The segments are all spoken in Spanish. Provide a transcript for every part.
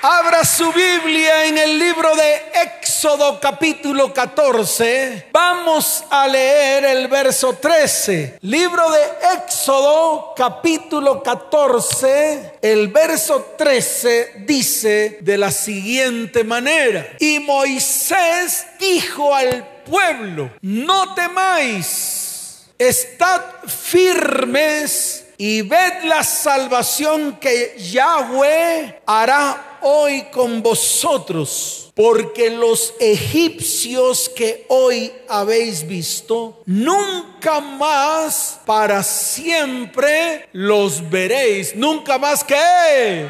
Abra su Biblia en el libro de Éxodo capítulo 14. Vamos a leer el verso 13. Libro de Éxodo capítulo 14. El verso 13 dice de la siguiente manera. Y Moisés dijo al pueblo, no temáis, estad firmes y ved la salvación que Yahweh hará hoy con vosotros, porque los egipcios que hoy habéis visto, nunca más para siempre los veréis. Nunca más que,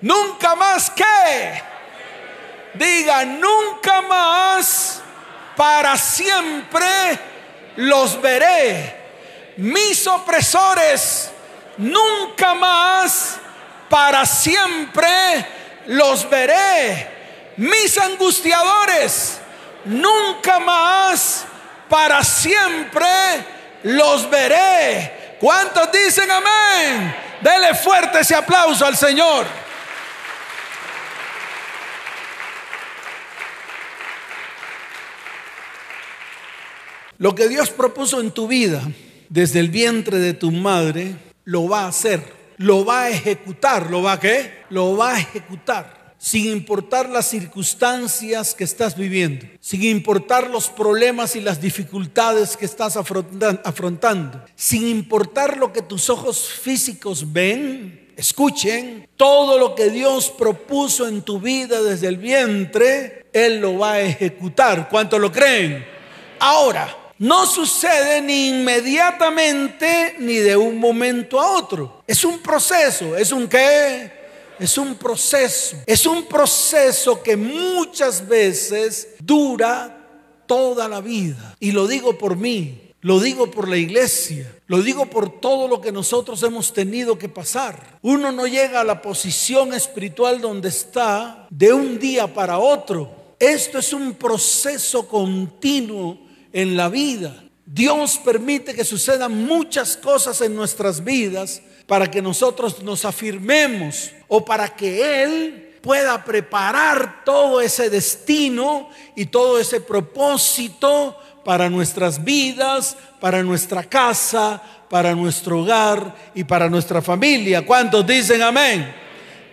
nunca más que, diga, nunca más para siempre los veré. Mis opresores nunca más para siempre los veré. Mis angustiadores, nunca más, para siempre los veré. ¿Cuántos dicen amén? Dele fuerte ese aplauso al Señor. Lo que Dios propuso en tu vida desde el vientre de tu madre, lo va a hacer lo va a ejecutar. ¿Lo va a qué? Lo va a ejecutar. Sin importar las circunstancias que estás viviendo, sin importar los problemas y las dificultades que estás afrontando, sin importar lo que tus ojos físicos ven, escuchen, todo lo que Dios propuso en tu vida desde el vientre, Él lo va a ejecutar. ¿Cuánto lo creen? Ahora, no sucede ni inmediatamente ni de un momento a otro. Es un proceso, es un qué? Es un proceso. Es un proceso que muchas veces dura toda la vida. Y lo digo por mí, lo digo por la iglesia, lo digo por todo lo que nosotros hemos tenido que pasar. Uno no llega a la posición espiritual donde está de un día para otro. Esto es un proceso continuo en la vida. Dios permite que sucedan muchas cosas en nuestras vidas para que nosotros nos afirmemos o para que Él pueda preparar todo ese destino y todo ese propósito para nuestras vidas, para nuestra casa, para nuestro hogar y para nuestra familia. ¿Cuántos dicen amén?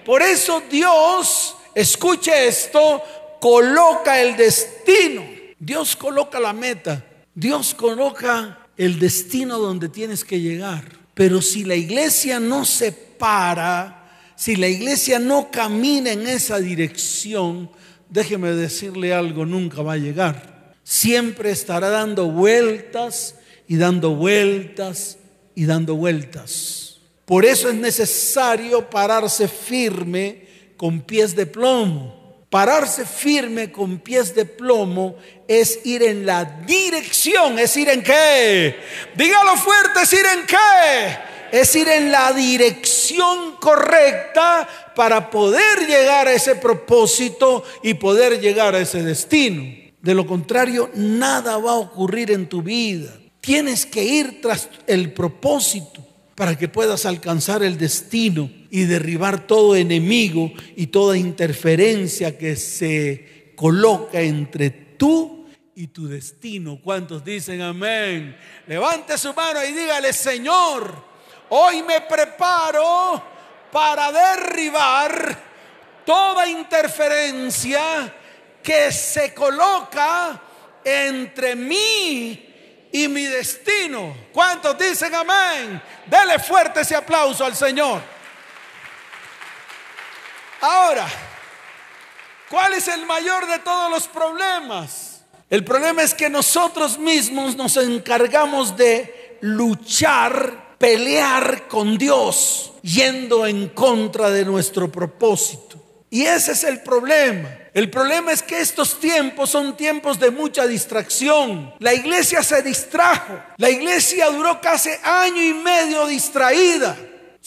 Por eso Dios, escuche esto, coloca el destino Dios coloca la meta, Dios coloca el destino donde tienes que llegar. Pero si la iglesia no se para, si la iglesia no camina en esa dirección, déjeme decirle algo, nunca va a llegar. Siempre estará dando vueltas y dando vueltas y dando vueltas. Por eso es necesario pararse firme con pies de plomo. Pararse firme con pies de plomo es ir en la dirección, es ir en qué. Dígalo fuerte, es ir en qué. Es ir en la dirección correcta para poder llegar a ese propósito y poder llegar a ese destino. De lo contrario, nada va a ocurrir en tu vida. Tienes que ir tras el propósito para que puedas alcanzar el destino y derribar todo enemigo y toda interferencia que se coloca entre tú y tu destino. ¿Cuántos dicen amén? Levante su mano y dígale, Señor, hoy me preparo para derribar toda interferencia que se coloca entre mí y mi destino. ¿Cuántos dicen amén? Dele fuerte ese aplauso al Señor. Ahora, ¿cuál es el mayor de todos los problemas? El problema es que nosotros mismos nos encargamos de luchar, pelear con Dios, yendo en contra de nuestro propósito. Y ese es el problema. El problema es que estos tiempos son tiempos de mucha distracción. La iglesia se distrajo. La iglesia duró casi año y medio distraída,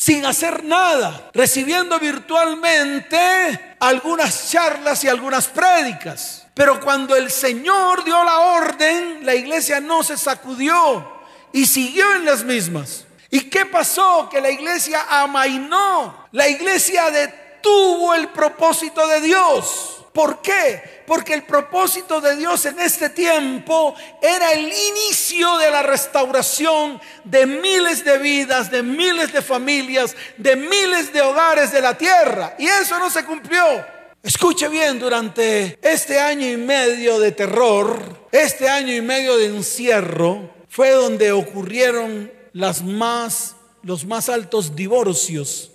sin hacer nada, recibiendo virtualmente algunas charlas y algunas prédicas. Pero cuando el Señor dio la orden, la iglesia no se sacudió y siguió en las mismas. ¿Y qué pasó? Que la iglesia amainó. La iglesia de detuvo el propósito de Dios. ¿Por qué? Porque el propósito de Dios en este tiempo era el inicio de la restauración de miles de vidas, de miles de familias, de miles de hogares de la tierra. Y eso no se cumplió. Escuche bien, durante este año y medio de terror, este año y medio de encierro, fue donde ocurrieron los más altos divorcios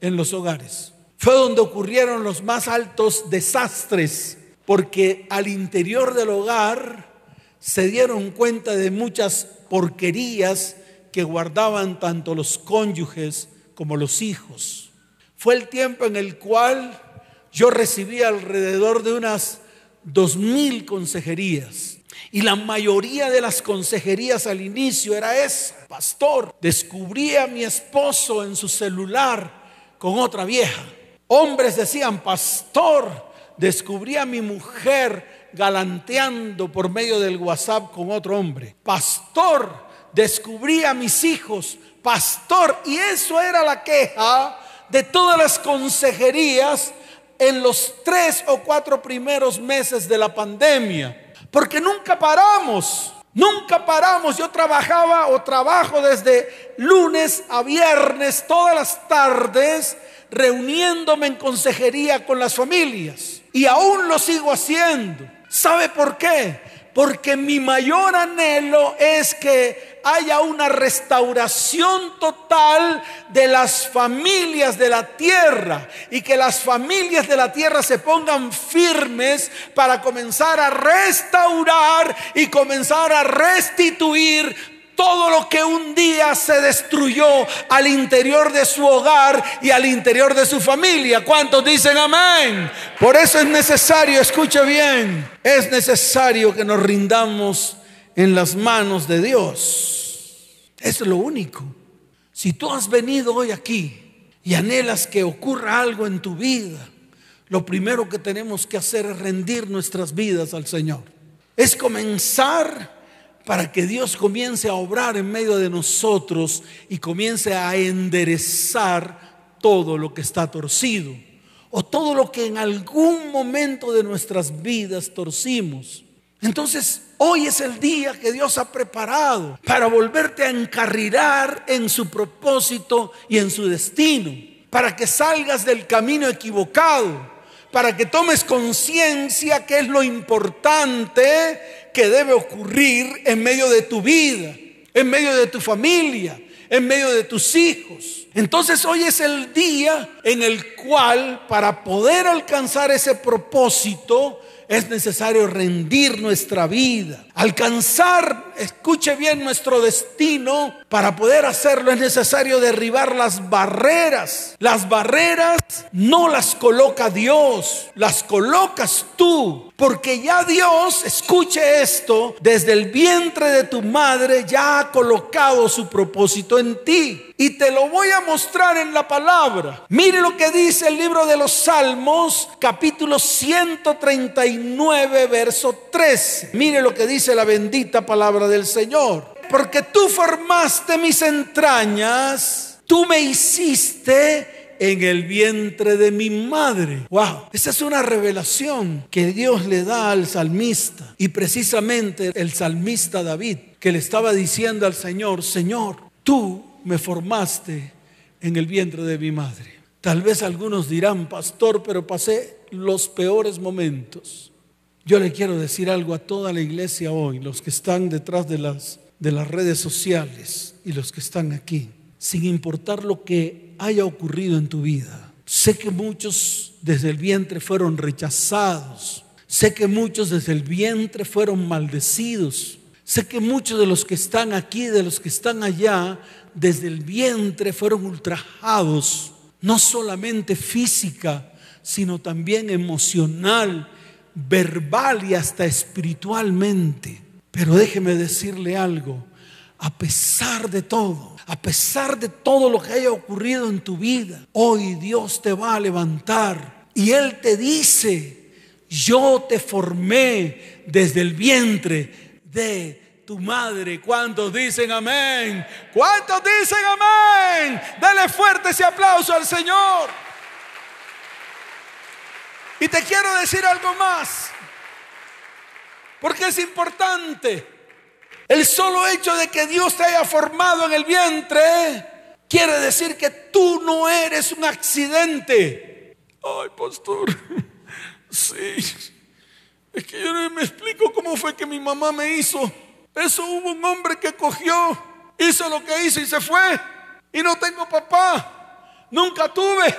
en los hogares fue donde ocurrieron los más altos desastres, porque al interior del hogar se dieron cuenta de muchas porquerías que guardaban tanto los cónyuges como los hijos. Fue el tiempo en el cual yo recibí alrededor de unas dos mil consejerías. Y la mayoría de las consejerías al inicio era esa. Pastor, descubrí a mi esposo en su celular con otra vieja. Hombres decían, pastor, descubrí a mi mujer galanteando por medio del WhatsApp con otro hombre. Pastor, descubrí a mis hijos. Pastor, y eso era la queja de todas las consejerías en los tres o cuatro primeros meses de la pandemia. Porque nunca paramos. Nunca paramos. Yo trabajaba o trabajo desde lunes a viernes, todas las tardes, reuniéndome en consejería con las familias. Y aún lo sigo haciendo. ¿Sabe por qué? Porque mi mayor anhelo es que haya una restauración total de las familias de la tierra y que las familias de la tierra se pongan firmes para comenzar a restaurar y comenzar a restituir todo lo que un día se destruyó al interior de su hogar y al interior de su familia. ¿Cuántos dicen amén? Por eso es necesario, escuche bien, es necesario que nos rindamos en las manos de Dios. Es lo único. Si tú has venido hoy aquí y anhelas que ocurra algo en tu vida, lo primero que tenemos que hacer es rendir nuestras vidas al Señor. Es comenzar para que Dios comience a obrar en medio de nosotros y comience a enderezar todo lo que está torcido o todo lo que en algún momento de nuestras vidas torcimos. Entonces, hoy es el día que Dios ha preparado para volverte a encarrilar en su propósito y en su destino, para que salgas del camino equivocado, para que tomes conciencia que es lo importante que debe ocurrir en medio de tu vida, en medio de tu familia, en medio de tus hijos. Entonces hoy es el día en el cual para poder alcanzar ese propósito es necesario rendir nuestra vida, alcanzar, escuche bien, nuestro destino. Para poder hacerlo es necesario derribar las barreras. Las barreras no las coloca Dios, las colocas tú. Porque ya Dios, escuche esto, desde el vientre de tu madre ya ha colocado su propósito en ti. Y te lo voy a mostrar en la palabra. Mire lo que dice el libro de los Salmos, capítulo 139, verso 13. Mire lo que dice la bendita palabra del Señor. Porque tú formaste mis entrañas, tú me hiciste en el vientre de mi madre. Wow, esa es una revelación que Dios le da al salmista. Y precisamente el salmista David, que le estaba diciendo al Señor, Señor, tú me formaste en el vientre de mi madre. Tal vez algunos dirán, pastor, pero pasé los peores momentos. Yo le quiero decir algo a toda la iglesia hoy, los que están detrás de las, de las redes sociales y los que están aquí, sin importar lo que haya ocurrido en tu vida. Sé que muchos desde el vientre fueron rechazados. Sé que muchos desde el vientre fueron maldecidos. Sé que muchos de los que están aquí, de los que están allá, desde el vientre fueron ultrajados, no solamente física, sino también emocional, verbal y hasta espiritualmente. Pero déjeme decirle algo, a pesar de todo, a pesar de todo lo que haya ocurrido en tu vida, hoy Dios te va a levantar y Él te dice, yo te formé desde el vientre de tu madre. ¿Cuántos dicen amén? ¿Cuántos dicen amén? Dale fuerte ese aplauso al Señor. Y te quiero decir algo más, porque es importante. El solo hecho de que Dios te haya formado en el vientre quiere decir que tú no eres un accidente. Ay, pastor, sí. Es que yo no me explico cómo fue que mi mamá me hizo. Eso hubo un hombre que cogió, hizo lo que hizo y se fue. Y no tengo papá. Nunca tuve.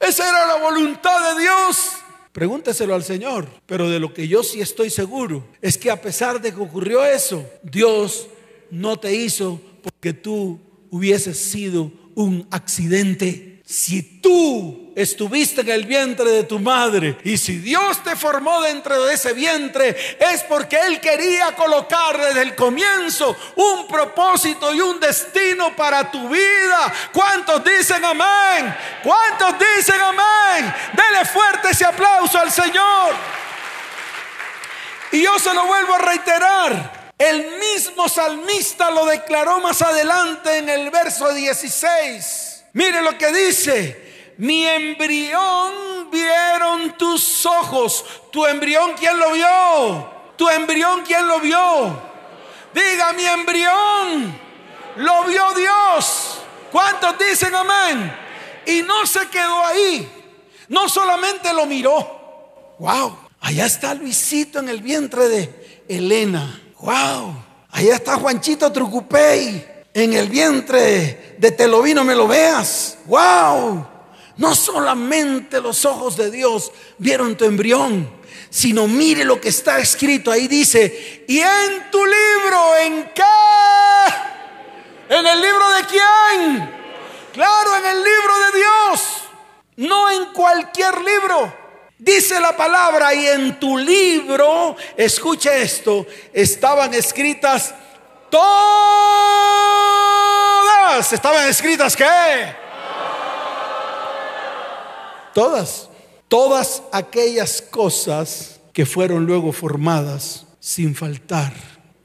Esa era la voluntad de Dios. Pregúnteselo al Señor. Pero de lo que yo sí estoy seguro es que a pesar de que ocurrió eso, Dios no te hizo porque tú hubieses sido un accidente. Si tú estuviste en el vientre de tu madre y si Dios te formó dentro de ese vientre, es porque Él quería colocar desde el comienzo un propósito y un destino para tu vida. ¿Cuántos dicen amén? ¿Cuántos dicen amén? Dele fuerte ese aplauso al Señor. Y yo se lo vuelvo a reiterar. El mismo salmista lo declaró más adelante en el verso 16. Mire lo que dice. Mi embrión vieron tus ojos. ¿Tu embrión quién lo vio? ¿Tu embrión quién lo vio? Diga, mi embrión lo vio Dios. ¿Cuántos dicen amén? Y no se quedó ahí. No solamente lo miró. Wow. Allá está Luisito en el vientre de Elena. Wow. Allá está Juanchito Trucupey en el vientre de Telovino me lo veas. ¡Wow! No solamente los ojos de Dios vieron tu embrión, sino mire lo que está escrito ahí. Dice, ¿y en tu libro en qué? ¿En el libro de quién? Claro, en el libro de Dios, no en cualquier libro. Dice la palabra, y en tu libro, escuche esto, estaban escritas Todas estaban escritas ¿qué? Todas. Todas aquellas cosas que fueron luego formadas sin faltar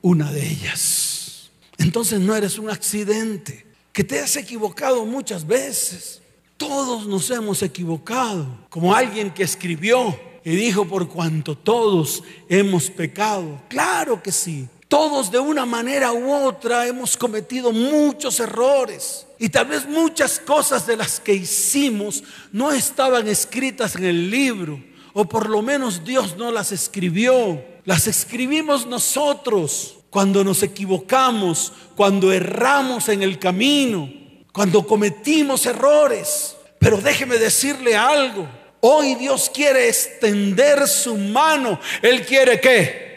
una de ellas. Entonces no eres un accidente, que te has equivocado muchas veces. Todos nos hemos equivocado, como alguien que escribió y dijo, por cuanto todos hemos pecado. Claro que sí. Todos de una manera u otra hemos cometido muchos errores y tal vez muchas cosas de las que hicimos no estaban escritas en el libro o por lo menos Dios no las escribió. Las escribimos nosotros cuando nos equivocamos, cuando erramos en el camino, cuando cometimos errores. Pero déjeme decirle algo. Hoy Dios quiere extender su mano. Él quiere que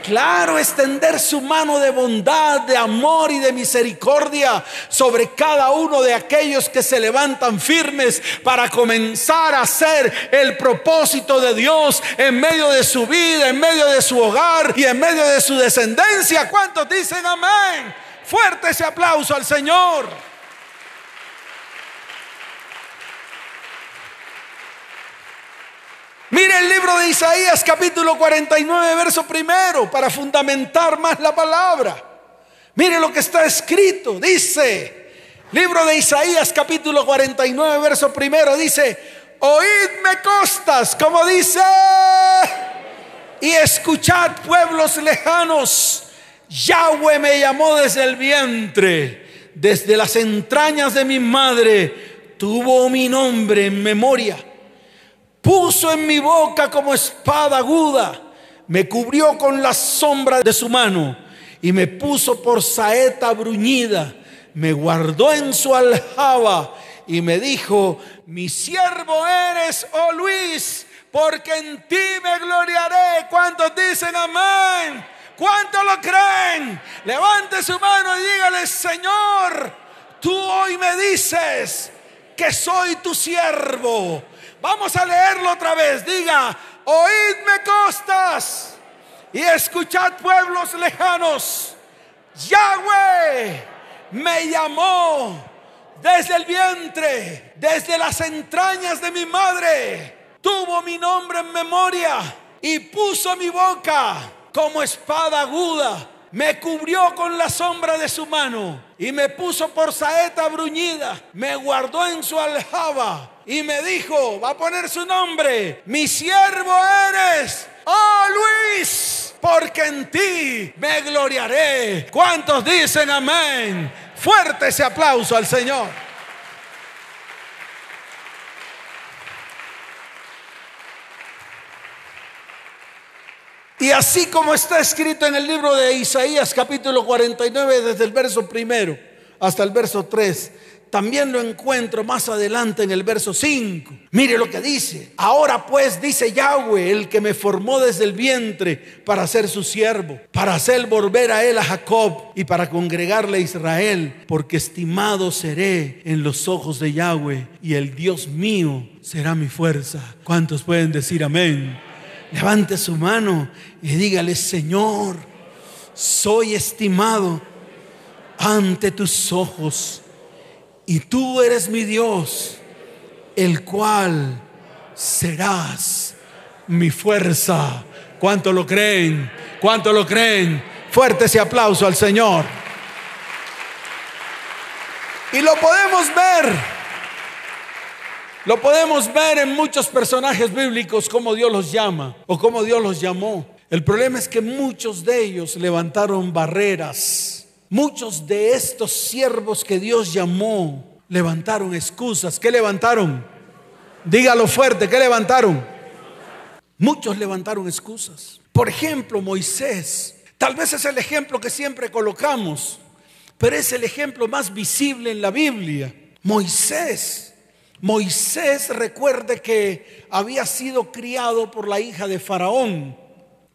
claro, extender su mano de bondad, de amor y de misericordia sobre cada uno de aquellos que se levantan firmes para comenzar a hacer el propósito de Dios en medio de su vida, en medio de su hogar y en medio de su descendencia. ¿Cuántos dicen amén? Fuerte ese aplauso al Señor. Mire el libro de Isaías capítulo 49, verso primero, para fundamentar más la palabra. Mire lo que está escrito. Dice, libro de Isaías capítulo 49, verso primero, dice, oídme costas, como dice, y escuchad pueblos lejanos. Yahweh me llamó desde el vientre, desde las entrañas de mi madre, tuvo mi nombre en memoria puso en mi boca como espada aguda, me cubrió con la sombra de su mano y me puso por saeta bruñida, me guardó en su aljaba y me dijo, mi siervo eres, oh Luis, porque en ti me gloriaré. ¿Cuántos dicen amén? ¿Cuántos lo creen? Levante su mano y dígale, Señor, tú hoy me dices que soy tu siervo Vamos a leerlo otra vez. Diga, oídme costas y escuchad pueblos lejanos. Yahweh me llamó desde el vientre, desde las entrañas de mi madre. Tuvo mi nombre en memoria y puso mi boca como espada aguda. Me cubrió con la sombra de su mano y me puso por saeta bruñida, me guardó en su aljaba y me dijo, va a poner su nombre, mi siervo eres, oh Luis, porque en ti me gloriaré. ¿Cuántos dicen amén? Fuerte ese aplauso al Señor. Y así como está escrito en el libro de Isaías capítulo 49 desde el verso primero hasta el verso 3, también lo encuentro más adelante en el verso 5. Mire lo que dice. Ahora pues dice Yahweh, el que me formó desde el vientre para ser su siervo, para hacer volver a él a Jacob y para congregarle a Israel, porque estimado seré en los ojos de Yahweh y el Dios mío será mi fuerza. ¿Cuántos pueden decir amén? Levante su mano y dígale, Señor, soy estimado ante tus ojos y tú eres mi Dios, el cual serás mi fuerza. ¿Cuánto lo creen? ¿Cuánto lo creen? Fuerte ese aplauso al Señor. Y lo podemos ver lo podemos ver en muchos personajes bíblicos como Dios los llama o como Dios los llamó. El problema es que muchos de ellos levantaron barreras. Muchos de estos siervos que Dios llamó levantaron excusas. ¿Qué levantaron? Dígalo fuerte, ¿qué levantaron? Muchos levantaron excusas. Por ejemplo, Moisés. Tal vez es el ejemplo que siempre colocamos, pero es el ejemplo más visible en la Biblia. Moisés Moisés recuerde que había sido criado por la hija de Faraón.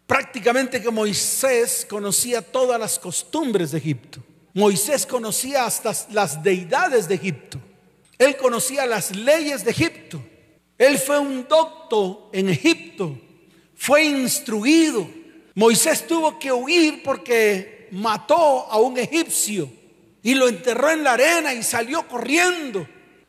Prácticamente que Moisés conocía todas las costumbres de Egipto. Moisés conocía hasta las deidades de Egipto. Él conocía las leyes de Egipto. Él fue un docto en Egipto. Fue instruido. Moisés tuvo que huir porque mató a un egipcio y lo enterró en la arena y salió corriendo.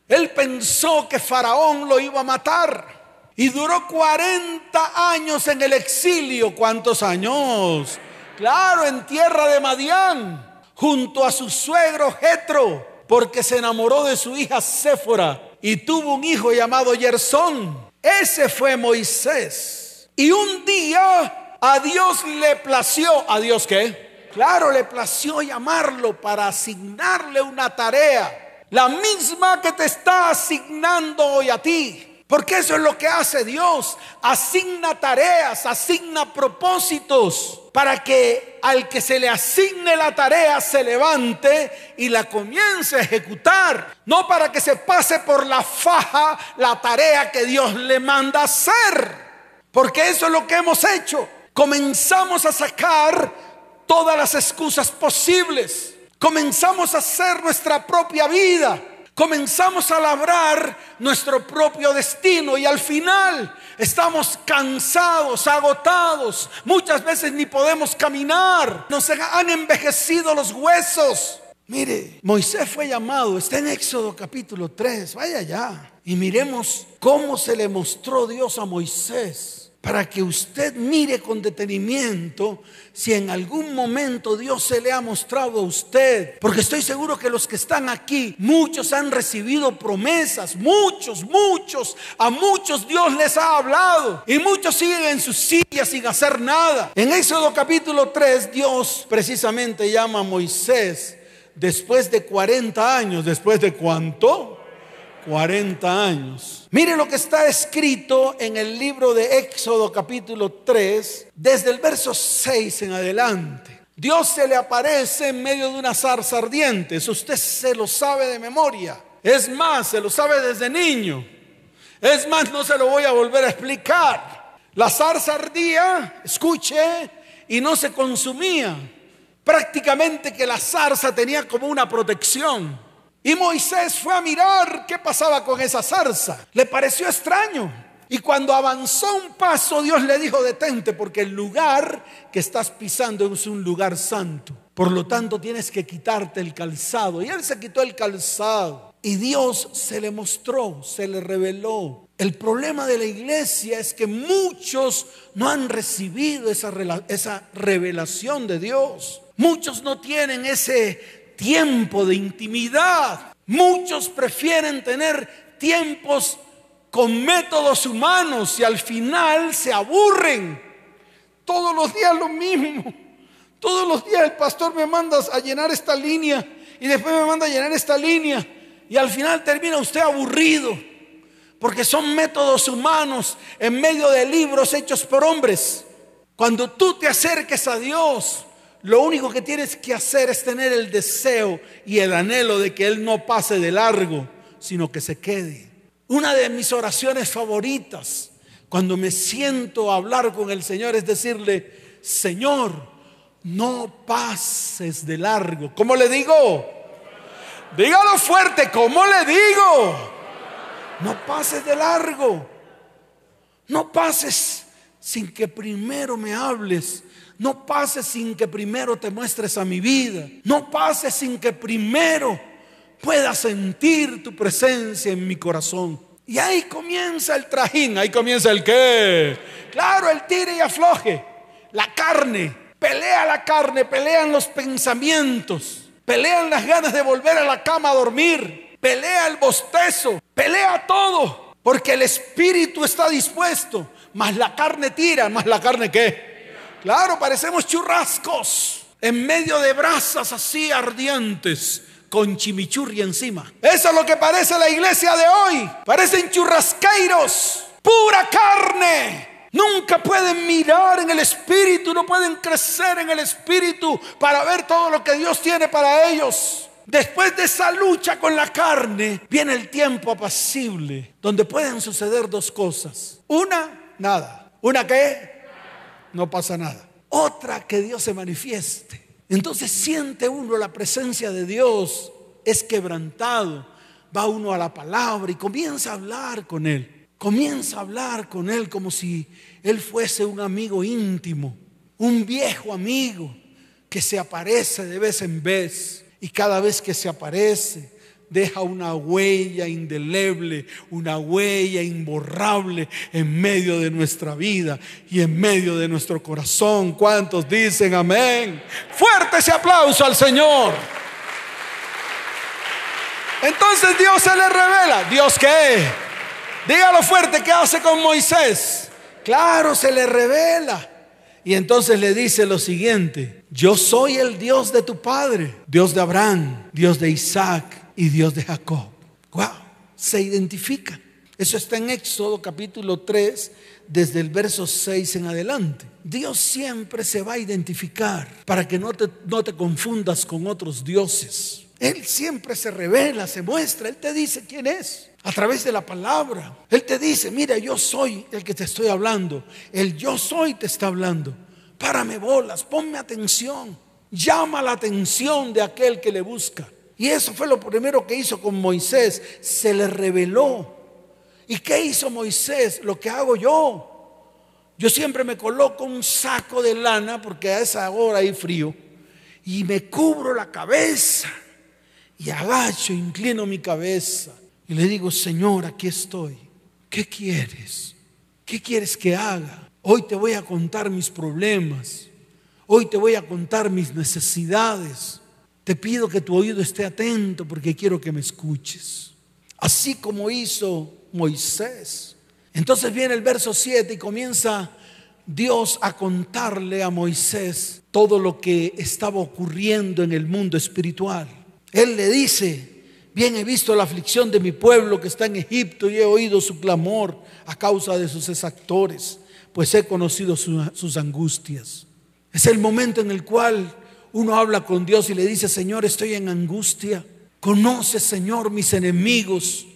Él pensó que Faraón lo iba a matar. Y duró 40 años en el exilio. ¿Cuántos años? Claro, en tierra de Madián, junto a su suegro Jetro, porque se enamoró de su hija Séfora y tuvo un hijo llamado Yersón. Ese fue Moisés. Y un día a Dios le plació, ¿a Dios qué? Claro, le plació llamarlo para asignarle una tarea la misma que te está asignando hoy a ti. Porque eso es lo que hace Dios. Asigna tareas, asigna propósitos para que al que se le asigne la tarea se levante y la comience a ejecutar. No para que se pase por la faja la tarea que Dios le manda hacer. Porque eso es lo que hemos hecho. Comenzamos a sacar todas las excusas posibles. Comenzamos a hacer nuestra propia vida. Comenzamos a labrar nuestro propio destino y al final estamos cansados, agotados. Muchas veces ni podemos caminar. Nos han envejecido los huesos. Mire, Moisés fue llamado, está en Éxodo capítulo 3, vaya ya. Y miremos cómo se le mostró Dios a Moisés para que usted mire con detenimiento si en algún momento Dios se le ha mostrado a usted. Porque estoy seguro que los que están aquí, muchos han recibido promesas, muchos, muchos, a muchos Dios les ha hablado y muchos siguen en sus sillas sin hacer nada. En Éxodo capítulo 3, Dios precisamente llama a Moisés después de 40 años, después de cuánto? 40 años. Mire lo que está escrito en el libro de Éxodo capítulo 3, desde el verso 6 en adelante. Dios se le aparece en medio de una zarza ardiente. Eso usted se lo sabe de memoria. Es más, se lo sabe desde niño. Es más, no se lo voy a volver a explicar. La zarza ardía, escuche, y no se consumía. Prácticamente que la zarza tenía como una protección. Y Moisés fue a mirar qué pasaba con esa zarza. Le pareció extraño. Y cuando avanzó un paso, Dios le dijo, detente, porque el lugar que estás pisando es un lugar santo. Por lo tanto, tienes que quitarte el calzado. Y él se quitó el calzado. Y Dios se le mostró, se le reveló. El problema de la iglesia es que muchos no han recibido esa, esa revelación de Dios. Muchos no tienen ese tiempo de intimidad. Muchos prefieren tener tiempos con métodos humanos y al final se aburren. Todos los días lo mismo. Todos los días el pastor me manda a llenar esta línea y después me manda a llenar esta línea y al final termina usted aburrido porque son métodos humanos en medio de libros hechos por hombres. Cuando tú te acerques a Dios, lo único que tienes que hacer es tener el deseo y el anhelo de que Él no pase de largo, sino que se quede. Una de mis oraciones favoritas cuando me siento a hablar con el Señor es decirle, Señor, no pases de largo. ¿Cómo le digo? Dígalo fuerte, ¿cómo le digo? No pases de largo. No pases sin que primero me hables. No pases sin que primero te muestres a mi vida. No pases sin que primero pueda sentir tu presencia en mi corazón. Y ahí comienza el trajín, ahí comienza el qué. Claro, el tire y afloje. La carne, pelea la carne, pelean los pensamientos, pelean las ganas de volver a la cama a dormir, pelea el bostezo, pelea todo, porque el espíritu está dispuesto, más la carne tira, más la carne qué. Claro, parecemos churrascos en medio de brasas así ardientes con chimichurri encima. Eso es lo que parece la iglesia de hoy. Parecen churrasqueiros, pura carne. Nunca pueden mirar en el espíritu, no pueden crecer en el espíritu para ver todo lo que Dios tiene para ellos. Después de esa lucha con la carne, viene el tiempo apacible, donde pueden suceder dos cosas. Una, nada. Una que no pasa nada. Otra, que Dios se manifieste. Entonces siente uno la presencia de Dios, es quebrantado, va uno a la palabra y comienza a hablar con Él. Comienza a hablar con Él como si Él fuese un amigo íntimo, un viejo amigo que se aparece de vez en vez. Y cada vez que se aparece, deja una huella indeleble, una huella imborrable en medio de nuestra vida y en medio de nuestro corazón. ¿Cuántos dicen amén? Fuerte ese aplauso al Señor. Entonces Dios se le revela. ¿Dios qué? Dígalo fuerte, ¿qué hace con Moisés? Claro, se le revela. Y entonces le dice lo siguiente, yo soy el Dios de tu padre, Dios de Abraham, Dios de Isaac y Dios de Jacob. Wow, se identifican. Eso está en Éxodo capítulo 3, desde el verso 6 en adelante. Dios siempre se va a identificar para que no te, no te confundas con otros dioses. Él siempre se revela, se muestra, Él te dice quién es a través de la palabra. Él te dice, mira, yo soy el que te estoy hablando. El yo soy te está hablando. Párame bolas, ponme atención. Llama la atención de aquel que le busca. Y eso fue lo primero que hizo con Moisés. Se le reveló. ¿Y qué hizo Moisés? Lo que hago yo. Yo siempre me coloco un saco de lana porque a esa hora hay frío. Y me cubro la cabeza. Y agacho, inclino mi cabeza. Y le digo, Señor, aquí estoy. ¿Qué quieres? ¿Qué quieres que haga? Hoy te voy a contar mis problemas. Hoy te voy a contar mis necesidades. Te pido que tu oído esté atento porque quiero que me escuches. Así como hizo Moisés. Entonces viene el verso 7 y comienza Dios a contarle a Moisés todo lo que estaba ocurriendo en el mundo espiritual. Él le dice, bien he visto la aflicción de mi pueblo que está en Egipto y he oído su clamor a causa de sus exactores, pues he conocido sus angustias. Es el momento en el cual uno habla con Dios y le dice, Señor, estoy en angustia. Conoce, Señor, mis enemigos.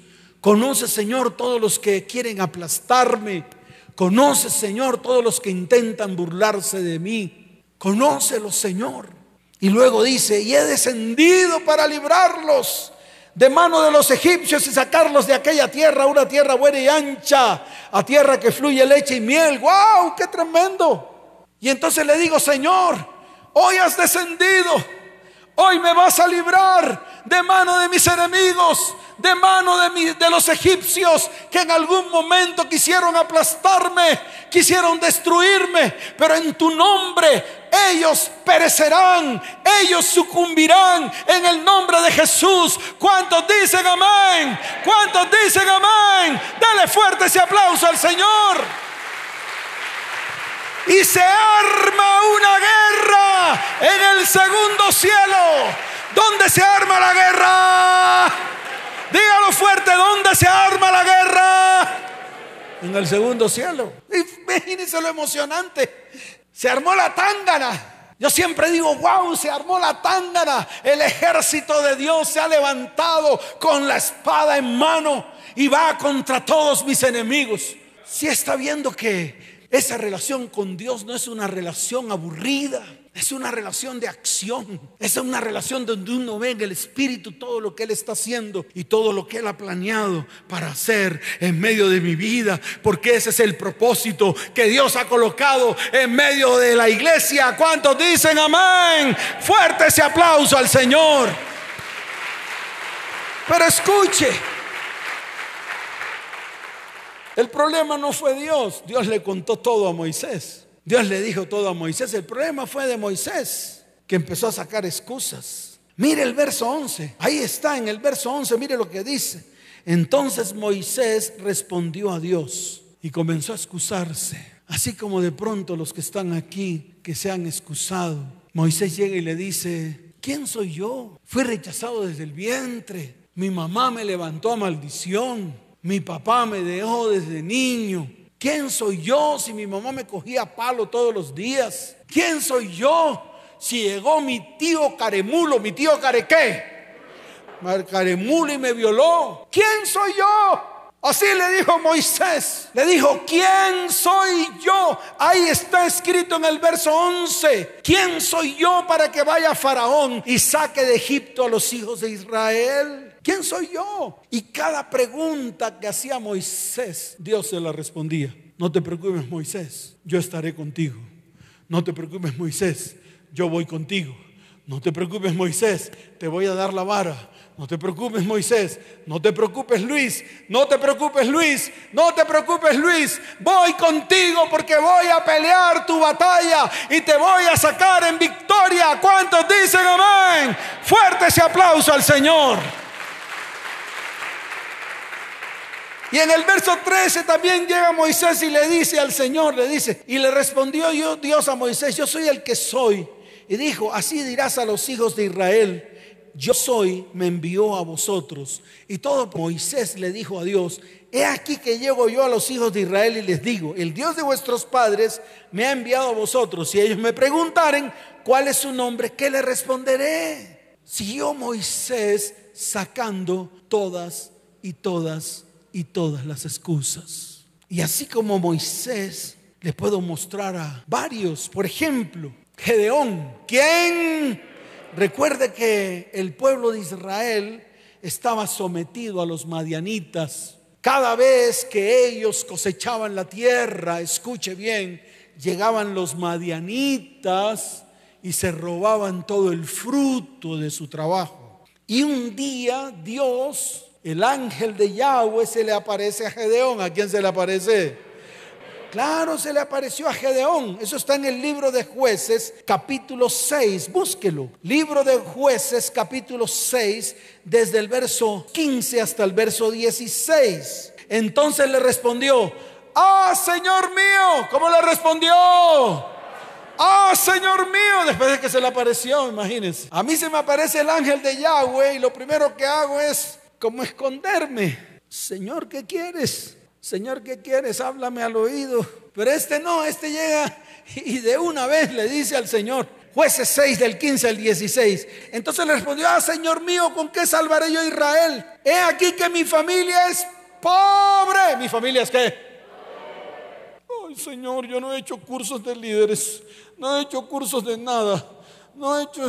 Conoce, Señor, todos los que quieren aplastarme. Conoce, Señor, todos los que intentan burlarse de mí. Conócelos, Señor. Y luego dice, y he descendido para librarlos de mano de los egipcios y sacarlos de aquella tierra, una tierra buena y ancha, a tierra que fluye leche y miel. ¡Wow! ¡Qué tremendo! Y entonces le digo, Señor, hoy has descendido, hoy me vas a librar de mano de mis enemigos, de mano de, los egipcios que en algún momento quisieron aplastarme, quisieron destruirme, pero en tu nombre ellos perecerán, ellos sucumbirán en el nombre de Jesús. ¿Cuántos dicen amén? ¿Cuántos dicen amén? Dale fuerte ese aplauso al Señor. Y se arma una guerra en el segundo cielo. ¿Dónde se arma la guerra? Dígalo fuerte, ¿dónde se arma la guerra? En el segundo cielo. Imagínense lo emocionante. Se armó la tángana. Yo siempre digo, wow, se armó la tángana. El ejército de Dios se ha levantado con la espada en mano y va contra todos mis enemigos. Si está viendo que esa relación con Dios no es una relación aburrida. Es una relación de acción. Es una relación donde uno ve en el Espíritu todo lo que Él está haciendo y todo lo que Él ha planeado para hacer en medio de mi vida. Porque ese es el propósito que Dios ha colocado en medio de la iglesia. ¿Cuántos dicen amén? Fuerte ese aplauso al Señor. Pero escuche. El problema no fue Dios. Dios le contó todo a Moisés. Dios le dijo todo a Moisés. El problema fue de Moisés, que empezó a sacar excusas. Mire el verso 11. Ahí está en el verso 11. Mire lo que dice. Entonces Moisés respondió a Dios y comenzó a excusarse. Así como de pronto los que están aquí, que se han excusado. Moisés llega y le dice, ¿quién soy yo? Fui rechazado desde el vientre. Mi mamá me levantó a maldición. Mi papá me dejó desde niño. ¿Quién soy yo si mi mamá me cogía palo todos los días? ¿Quién soy yo si llegó mi tío Caremulo, mi tío Carequé? Caremulo y me violó. ¿Quién soy yo? Así le dijo Moisés. Le dijo, ¿quién soy yo? Ahí está escrito en el verso 11. ¿Quién soy yo para que vaya Faraón y saque de Egipto a los hijos de Israel? ¿Quién soy yo? Y cada pregunta que hacía Moisés, Dios se la respondía. No te preocupes, Moisés, yo estaré contigo. No te preocupes, Moisés, yo voy contigo. No te preocupes, Moisés, te voy a dar la vara. No te preocupes, Moisés. No te preocupes, Luis. No te preocupes, Luis. No te preocupes, Luis. Voy contigo porque voy a pelear tu batalla y te voy a sacar en victoria. ¿Cuántos dicen amén? Fuerte ese aplauso al Señor. Y en el verso 13 también llega Moisés y le dice al Señor, le dice, y le respondió Dios a Moisés, yo soy el que soy. Y dijo, así dirás a los hijos de Israel, yo soy, me envió a vosotros. Y todo Moisés le dijo a Dios, he aquí que llego yo a los hijos de Israel y les digo, el Dios de vuestros padres me ha enviado a vosotros. Si ellos me preguntaren cuál es su nombre, ¿qué le responderé? Siguió Moisés sacando todas y todas y todas las excusas. Y así como Moisés, le puedo mostrar a varios, por ejemplo, Gedeón, quien recuerde que el pueblo de Israel estaba sometido a los madianitas. Cada vez que ellos cosechaban la tierra, escuche bien, llegaban los madianitas y se robaban todo el fruto de su trabajo. Y un día Dios el ángel de Yahweh se le aparece a Gedeón. ¿A quién se le aparece? Claro, se le apareció a Gedeón. Eso está en el libro de jueces, capítulo 6. Búsquelo. Libro de jueces, capítulo 6, desde el verso 15 hasta el verso 16. Entonces le respondió, ah, Señor mío, ¿cómo le respondió? Ah, Señor mío, después de que se le apareció, imagínense. A mí se me aparece el ángel de Yahweh y lo primero que hago es ¿Cómo esconderme. Señor, ¿qué quieres? Señor, ¿qué quieres? Háblame al oído. Pero este no, este llega y de una vez le dice al Señor, jueces 6 del 15 al 16. Entonces le respondió, ah, Señor mío, ¿con qué salvaré yo a Israel? He aquí que mi familia es pobre. ¿Mi familia es qué? Ay, Señor, yo no he hecho cursos de líderes, no he hecho cursos de nada, no he hecho,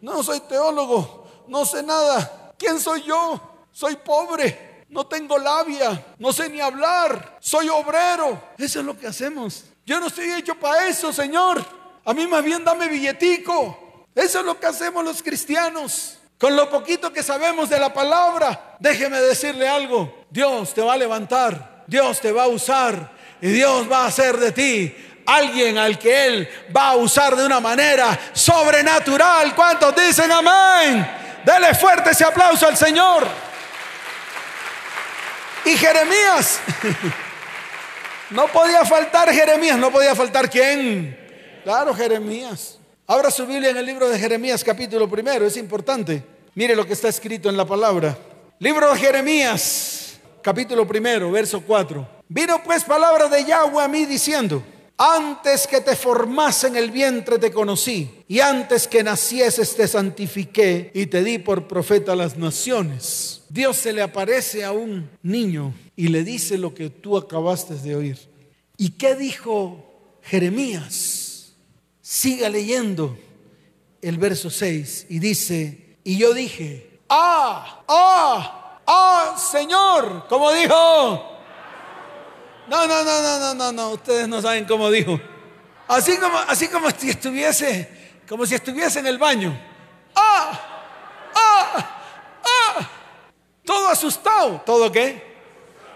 no soy teólogo, no sé nada. ¿Quién soy yo? Soy pobre, no tengo labia, no sé ni hablar, soy obrero. Eso es lo que hacemos. Yo no estoy hecho para eso, Señor. A mí más bien dame billetico. Eso es lo que hacemos los cristianos. Con lo poquito que sabemos de la palabra, déjeme decirle algo. Dios te va a levantar, Dios te va a usar y Dios va a hacer de ti alguien al que Él va a usar de una manera sobrenatural. ¿Cuántos dicen amén? Dele fuerte ese aplauso al Señor. Y Jeremías, no podía faltar Jeremías, no podía faltar quién. Claro, Jeremías. Abra su Biblia en el libro de Jeremías capítulo primero, es importante. Mire lo que está escrito en la palabra. Libro de Jeremías, capítulo primero, verso 4. Vino pues palabra de Yahweh a mí diciendo, antes que te formase en el vientre te conocí, y antes que nacieses te santifiqué y te di por profeta a las naciones. Dios se le aparece a un niño y le dice lo que tú acabaste de oír. ¿Y qué dijo Jeremías? Siga leyendo el verso 6 y dice, y yo dije, ah, ah, ah, Señor, como dijo, no, no, no, no, no, no, no. Ustedes no saben cómo dijo. Así como, así como si estuviese, como si estuviese en el baño. ¡Ah! ¡Ah! ¡Ah! Todo asustado. ¿Todo qué?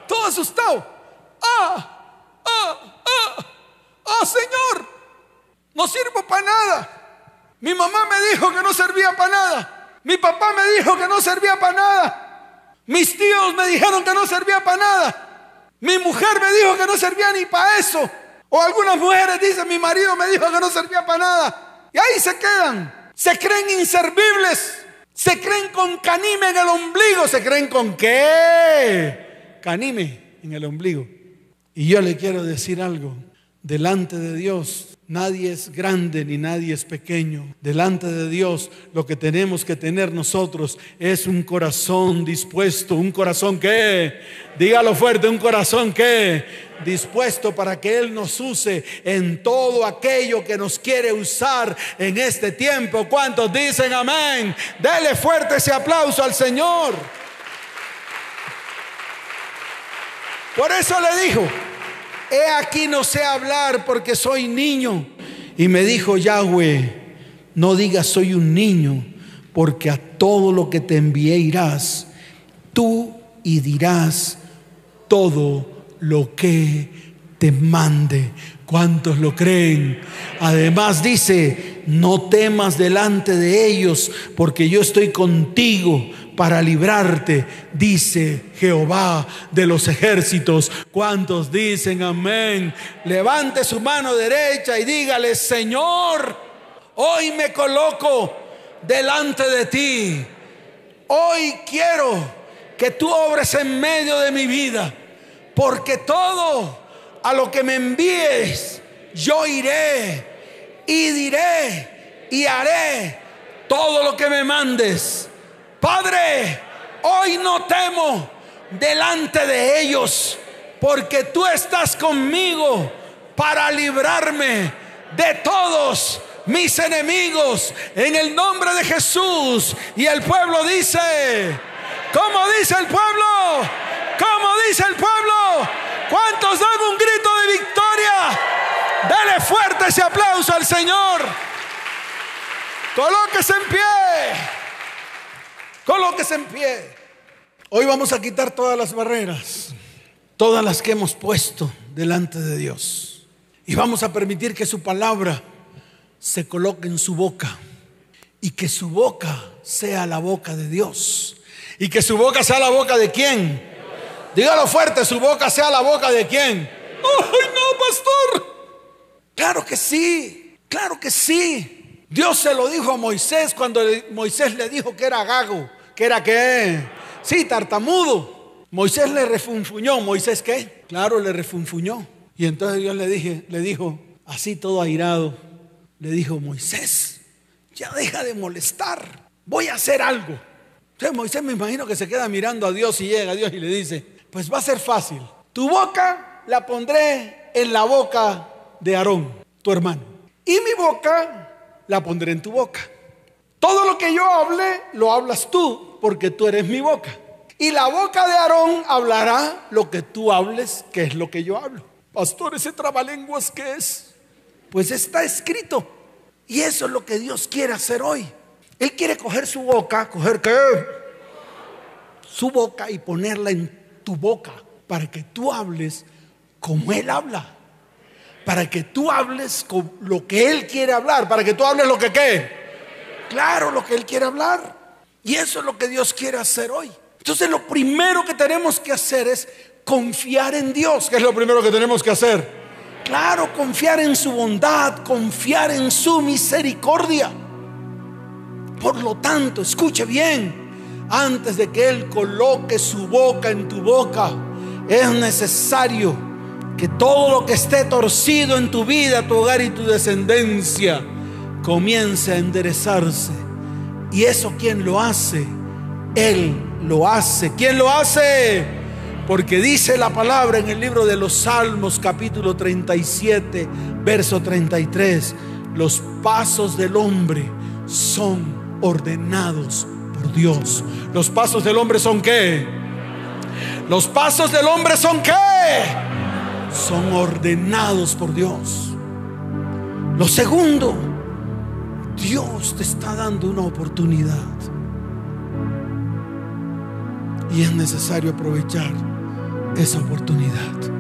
Todo asustado. ¡Ah! ¡Ah! ¡Ah! ¡Ah, Señor! No sirvo para nada. Mi mamá me dijo que no servía para nada. Mi papá me dijo que no servía para nada. Mis tíos me dijeron que no servía para nada. Mi mujer me dijo que no servía ni para eso. O algunas mujeres dicen, mi marido me dijo que no servía para nada. Y ahí se quedan. Se creen inservibles. Se creen con canime en el ombligo. ¿Se creen con qué? Canime en el ombligo. Y yo le quiero decir algo. Delante de Dios Nadie es grande ni nadie es pequeño. Delante de Dios lo que tenemos que tener nosotros es un corazón dispuesto, un corazón que, dígalo fuerte, un corazón que, dispuesto para que Él nos use en todo aquello que nos quiere usar en este tiempo. ¿Cuántos dicen amén? Dele fuerte ese aplauso al Señor. Por eso le dijo, he aquí no sé hablar porque soy niño. Y me dijo Yahweh, no digas soy un niño, porque a todo lo que te envié irás, tú y dirás todo lo que te mande. ¿Cuántos lo creen? Además dice, no temas delante de ellos, porque yo estoy contigo para librarte, dice Jehová de los ejércitos. ¿Cuántos dicen amén? Levante su mano derecha y dígale, Señor, hoy me coloco delante de ti. Hoy quiero que tú obres en medio de mi vida, porque todo a lo que me envíes, yo iré y diré y haré todo lo que me mandes. Padre, hoy no temo delante de ellos, porque tú estás conmigo para librarme de todos mis enemigos en el nombre de Jesús. Y el pueblo dice, ¿cómo dice el pueblo? ¿Cómo dice el pueblo? ¿Cuántos dan un grito de victoria? Dele fuerte ese aplauso al Señor. Colóquese en pie. Colóquese en pie. Hoy vamos a quitar todas las barreras, todas las que hemos puesto delante de Dios. Y vamos a permitir que su palabra se coloque en su boca y que su boca sea la boca de Dios. Y que su boca sea la boca de quién. Dígalo fuerte, su boca sea la boca de quién. ¡Ay, no, pastor! Claro que sí, claro que sí. Dios se lo dijo a Moisés cuando Moisés le dijo que era gago, que era qué. Sí, tartamudo. Moisés le refunfuñó. ¿Moisés qué? Claro, le refunfuñó. Y entonces Dios le, dije, le dijo, así todo airado, le dijo, Moisés, ya deja de molestar, voy a hacer algo. Entonces Moisés me imagino que se queda mirando a Dios y llega a Dios y le dice, pues va a ser fácil. Tu boca la pondré en la boca de Aarón, tu hermano. Y mi boca la pondré en tu boca. Todo lo que yo hable, lo hablas tú, porque tú eres mi boca. Y la boca de Aarón hablará lo que tú hables, que es lo que yo hablo. Pastor, ese trabalenguas, ¿qué es? Pues está escrito. Y eso es lo que Dios quiere hacer hoy. Él quiere coger su boca, coger qué? Su boca y ponerla en tu boca para que tú hables como Él habla. Para que tú hables con lo que Él quiere hablar, para que tú hables lo que qué. Claro, lo que Él quiere hablar. Y eso es lo que Dios quiere hacer hoy. Entonces lo primero que tenemos que hacer es confiar en Dios. ¿Qué es lo primero que tenemos que hacer? Claro, confiar en su bondad, confiar en su misericordia. Por lo tanto, escuche bien, antes de que Él coloque su boca en tu boca, es necesario que todo lo que esté torcido en tu vida, tu hogar y tu descendencia comience a enderezarse. ¿Y eso quién lo hace? Él lo hace. ¿Quién lo hace? Porque dice la palabra en el libro de los Salmos capítulo 37, verso 33, los pasos del hombre son ordenados por Dios. Los pasos del hombre son qué? Los pasos del hombre son qué? Son ordenados por Dios. Lo segundo, Dios te está dando una oportunidad. Y es necesario aprovechar esa oportunidad.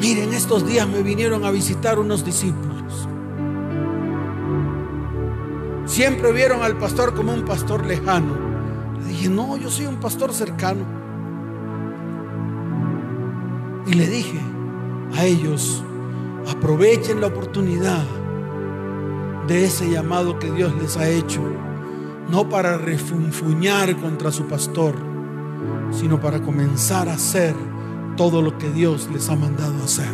Miren, estos días me vinieron a visitar unos discípulos. Siempre vieron al pastor como un pastor lejano. Le dije, no, yo soy un pastor cercano. Y le dije a ellos, aprovechen la oportunidad de ese llamado que Dios les ha hecho, no para refunfuñar contra su pastor, sino para comenzar a hacer todo lo que Dios les ha mandado hacer.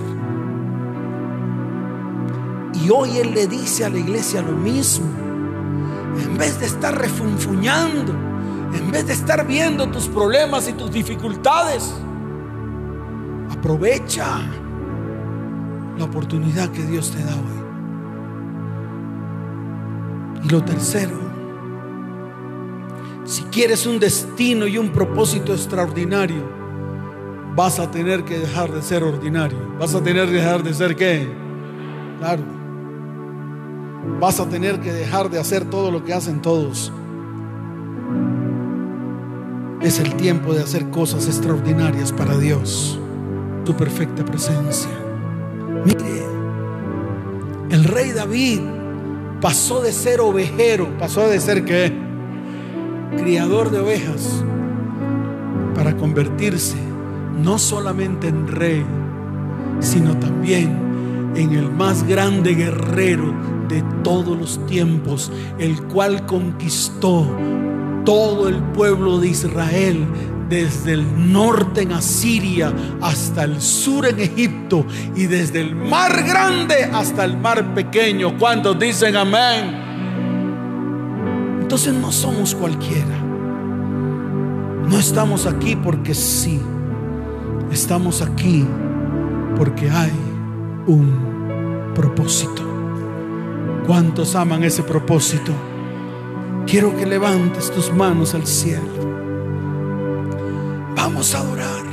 Y hoy Él le dice a la iglesia lo mismo. En vez de estar refunfuñando, en vez de estar viendo tus problemas y tus dificultades, aprovecha la oportunidad que Dios te da hoy. Y lo tercero, si quieres un destino y un propósito extraordinario, vas a tener que dejar de ser ordinario. Vas a tener que dejar de ser qué? Claro. Vas a tener que dejar de hacer todo lo que hacen todos. Es el tiempo de hacer cosas extraordinarias para Dios. Tu perfecta presencia. Mire, el rey David pasó de ser ovejero, pasó de ser? Criador de ovejas, para convertirse no solamente en rey, sino también en el más grande guerrero de todos los tiempos, el cual conquistó todo el pueblo de Israel, desde el norte en Asiria hasta el sur en Egipto y desde el mar grande hasta el mar pequeño. ¿Cuántos dicen amén? Entonces no somos cualquiera. No estamos aquí porque sí. Estamos aquí porque hay un propósito. ¿Cuántos aman ese propósito? Quiero que levantes tus manos al cielo. Vamos a adorar.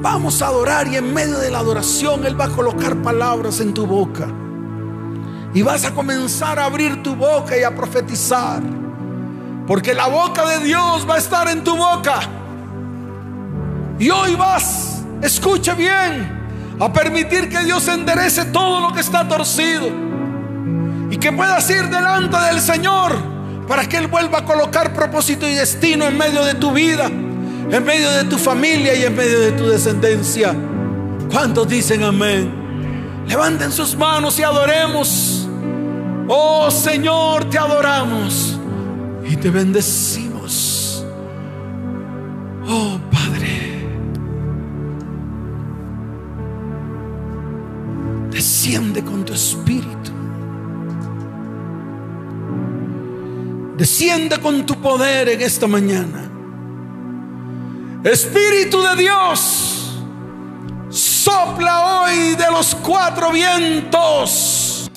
Vamos a adorar y en medio de la adoración Él va a colocar palabras en tu boca. Y vas a comenzar a abrir tu boca y a profetizar. Porque la boca de Dios va a estar en tu boca. Y hoy vas, escuche bien, a permitir que Dios enderece todo lo que está torcido. Y que puedas ir delante del Señor para que Él vuelva a colocar propósito y destino en medio de tu vida, en medio de tu familia y en medio de tu descendencia. ¿Cuántos dicen amén? Levanten sus manos y adoremos. Oh Señor, te adoramos y te bendecimos. Oh Padre, desciende con tu espíritu. Desciende con tu poder en esta mañana. Espíritu de Dios, sopla hoy de los cuatro vientos.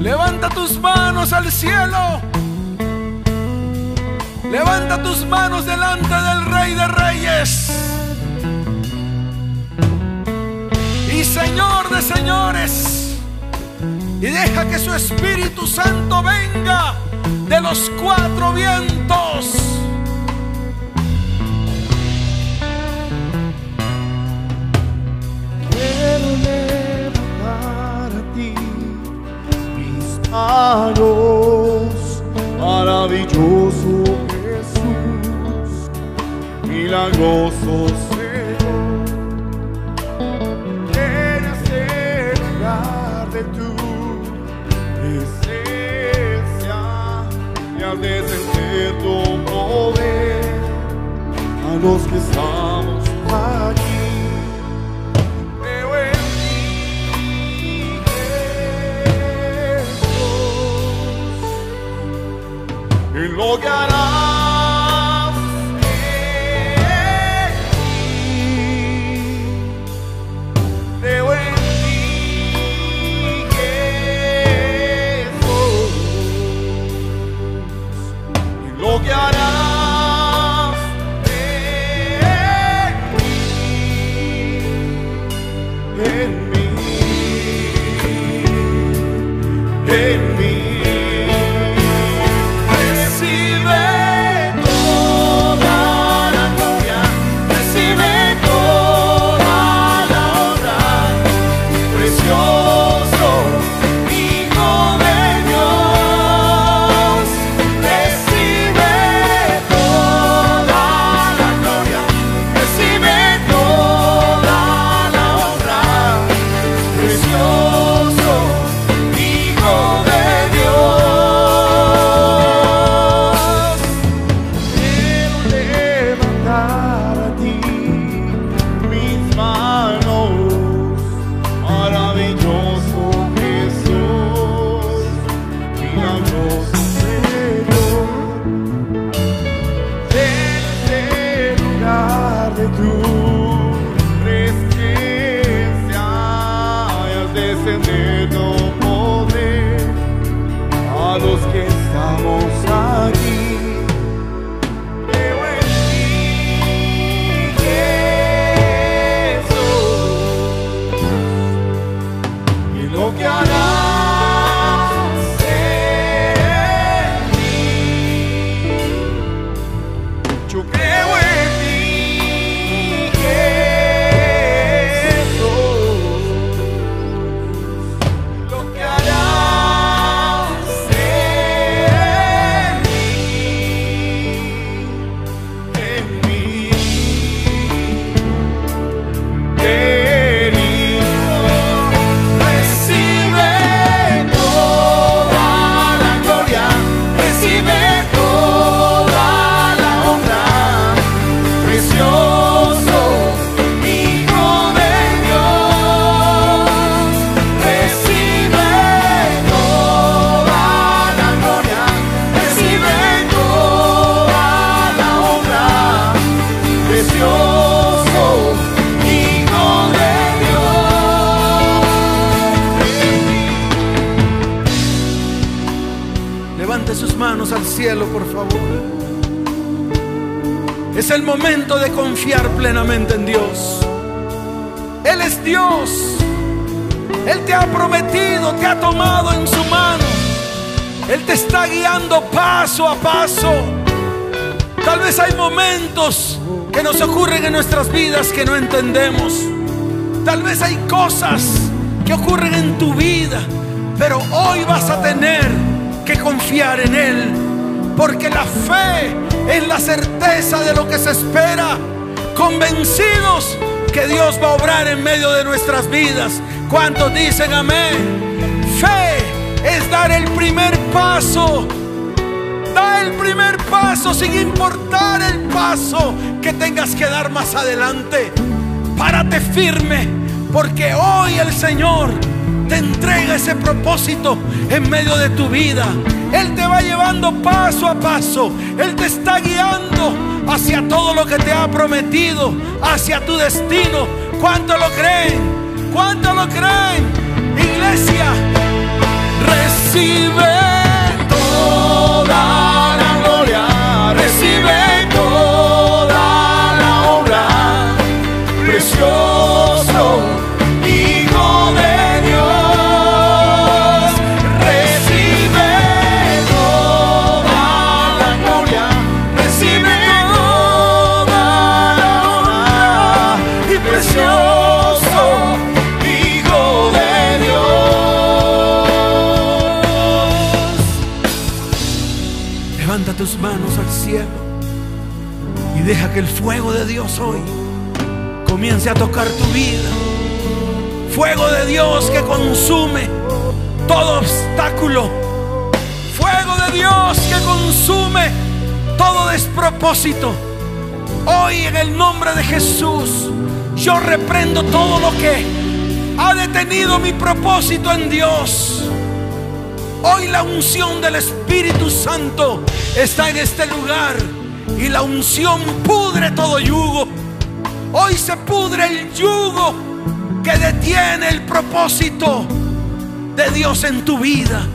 Levanta tus manos al cielo. Levanta tus manos delante del Rey de Reyes. Y Señor de señores. Y deja que su Espíritu Santo venga de los cuatro vientos. Quiero levantar a ti mis manos, maravilloso Jesús, milagroso a los que estamos aquí. Creo en ti, Jesús, en lo que nos ocurren en nuestras vidas que no entendemos. Tal vez hay cosas que ocurren en tu vida, pero hoy vas a tener que confiar en Él, porque la fe es la certeza de lo que se espera, convencidos que Dios va a obrar en medio de nuestras vidas. ¿Cuántos dicen amén? Fe es dar el primer paso. Da el primer paso sin importar el paso que tengas que dar más adelante. Párate firme porque hoy el Señor te entrega ese propósito en medio de tu vida. Él te va llevando paso a paso. Él te está guiando hacia todo lo que te ha prometido, hacia tu destino. ¿Cuánto lo creen? ¿Cuánto lo creen? Iglesia, recibe que el fuego de Dios hoy comience a tocar tu vida. Fuego de Dios que consume todo obstáculo. Fuego de Dios que consume todo despropósito. Hoy en el nombre de Jesús yo reprendo todo lo que ha detenido mi propósito en Dios. Hoy la unción del Espíritu Santo está en este lugar y la unción pudre todo yugo. Hoy se pudre el yugo que detiene el propósito de Dios en tu vida.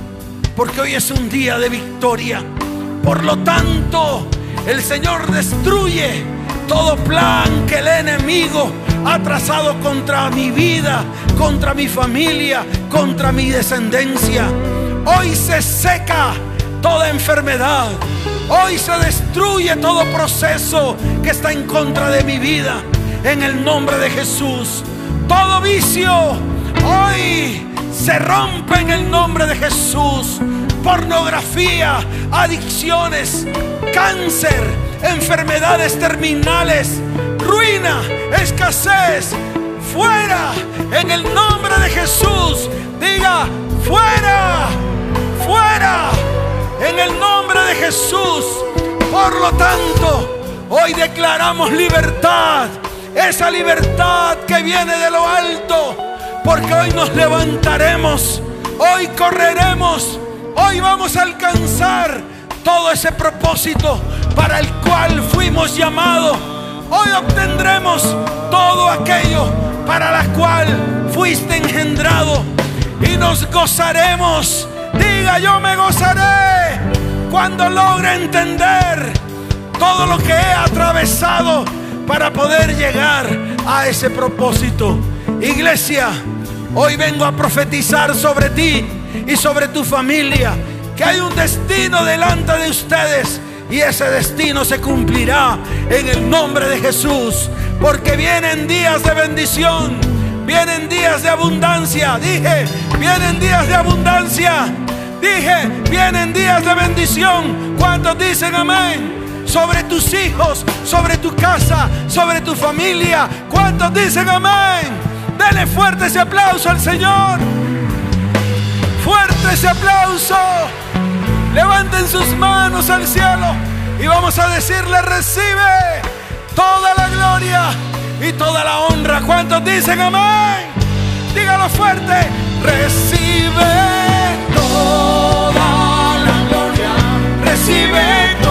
Porque hoy es un día de victoria. Por lo tanto, el Señor destruye todo plan que el enemigo ha trazado contra mi vida, contra mi familia, contra mi descendencia. Hoy se seca toda enfermedad. Hoy se destruye todo proceso que está en contra de mi vida. En el nombre de Jesús. Todo vicio hoy se rompe en el nombre de Jesús. Pornografía, adicciones, cáncer, enfermedades terminales, ruina, escasez. Fuera en el nombre de Jesús. Diga, fuera, fuera en el nombre de Jesús. Por lo tanto, hoy declaramos libertad. Esa libertad que viene de lo alto. Porque hoy nos levantaremos. Hoy correremos. Hoy vamos a alcanzar todo ese propósito para el cual fuimos llamados. Hoy obtendremos todo aquello para la cual fuiste engendrado. Y nos gozaremos Diga, yo me gozaré cuando logre entender todo lo que he atravesado para poder llegar a ese propósito. Iglesia, hoy vengo a profetizar sobre ti y sobre tu familia que hay un destino delante de ustedes y ese destino se cumplirá en el nombre de Jesús, porque vienen días de bendición, vienen días de abundancia, dije, vienen días de abundancia. Dije, vienen días de bendición. ¿Cuántos dicen amén? Sobre tus hijos, sobre tu casa, sobre tu familia. ¿Cuántos dicen amén? Dele fuerte ese aplauso al Señor. Fuerte ese aplauso. Levanten sus manos al cielo y vamos a decirle, recibe toda la gloria y toda la honra. ¿Cuántos dicen amén? Dígalo fuerte, recibe toda la gloria, recibe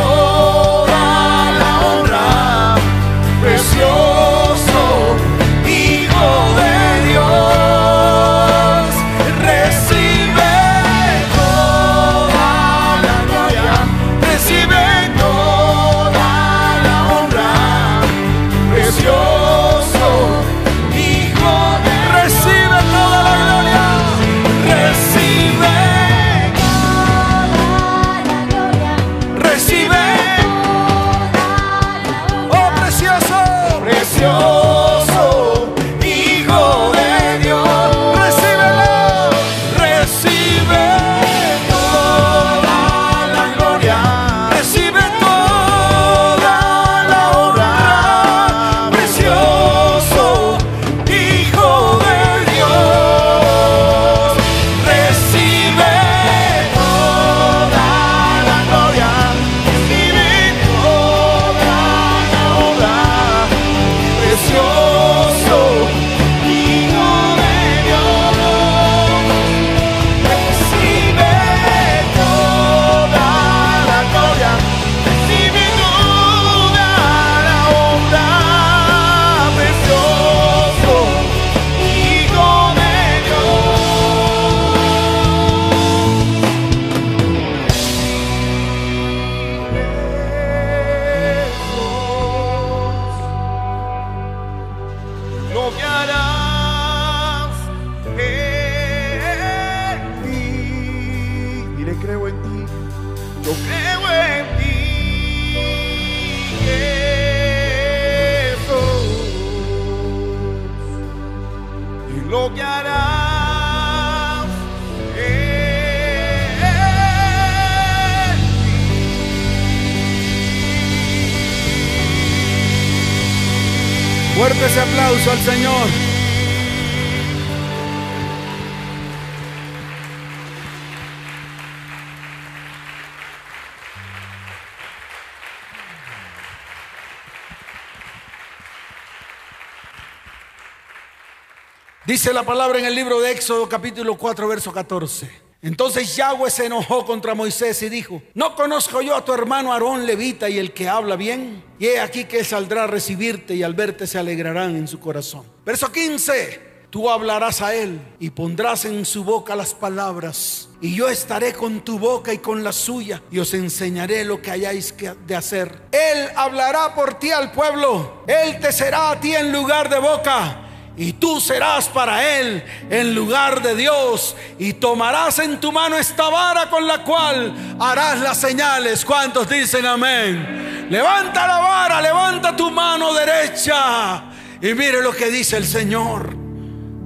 Dice la palabra en el libro de Éxodo capítulo 4 verso 14. Entonces Yahweh se enojó contra Moisés y dijo, ¿no conozco yo a tu hermano Aarón levita y el que habla bien? Y he aquí que saldrá a recibirte y al verte se alegrarán en su corazón. Verso 15. Tú hablarás a él y pondrás en su boca las palabras. Y yo estaré con tu boca y con la suya y os enseñaré lo que hayáis de hacer. Él hablará por ti al pueblo. Él te será a ti en lugar de boca y tú serás para él en lugar de Dios y tomarás en tu mano esta vara con la cual harás las señales. ¿Cuántos dicen amén? Levanta la vara, levanta tu mano derecha y mire lo que dice el Señor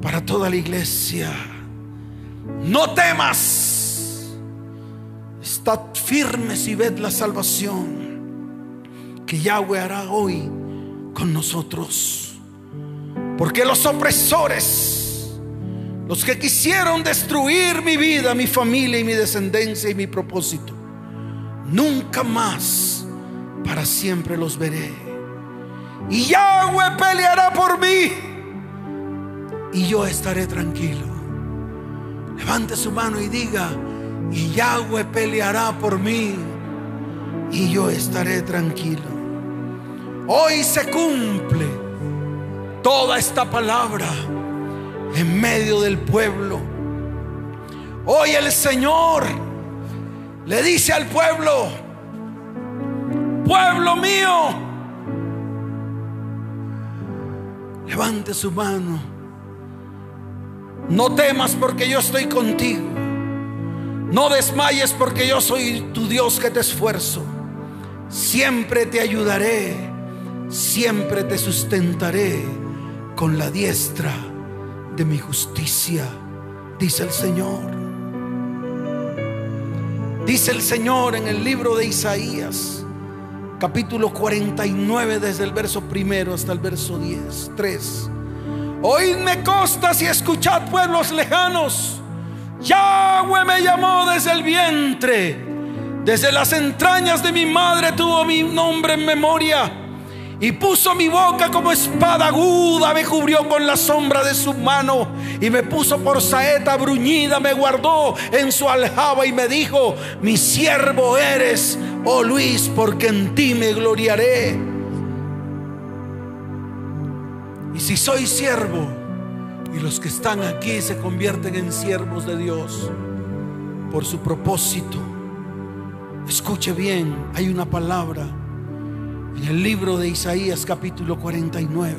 para toda la iglesia. No temas, estad firmes y ved la salvación que Yahweh hará hoy con nosotros. Porque los opresores, los que quisieron destruir mi vida, mi familia y mi descendencia y mi propósito, nunca más para siempre los veré. Y Yahweh peleará por mí y yo estaré tranquilo. Levante su mano y diga, Yahweh peleará por mí y yo estaré tranquilo. Hoy se cumple toda esta palabra en medio del pueblo. Hoy el Señor le dice al pueblo, pueblo mío, levante su mano, no temas porque yo estoy contigo, no desmayes porque yo soy tu Dios que te esfuerzo, siempre te ayudaré, siempre te sustentaré con la diestra de mi justicia, dice el Señor. Dice el Señor en el libro de Isaías, capítulo 49, desde el verso primero hasta el verso 10, 3. Oídme costas y escuchad pueblos lejanos. Yahweh me llamó desde el vientre, desde las entrañas de mi madre tuvo mi nombre en memoria y puso mi boca como espada aguda, me cubrió con la sombra de su mano y me puso por saeta bruñida, me guardó en su aljaba y me dijo, mi siervo eres, oh Luis, porque en ti me gloriaré. Y si soy siervo y los que están aquí se convierten en siervos de Dios por su propósito, escuche bien, hay una palabra en el libro de Isaías capítulo 49,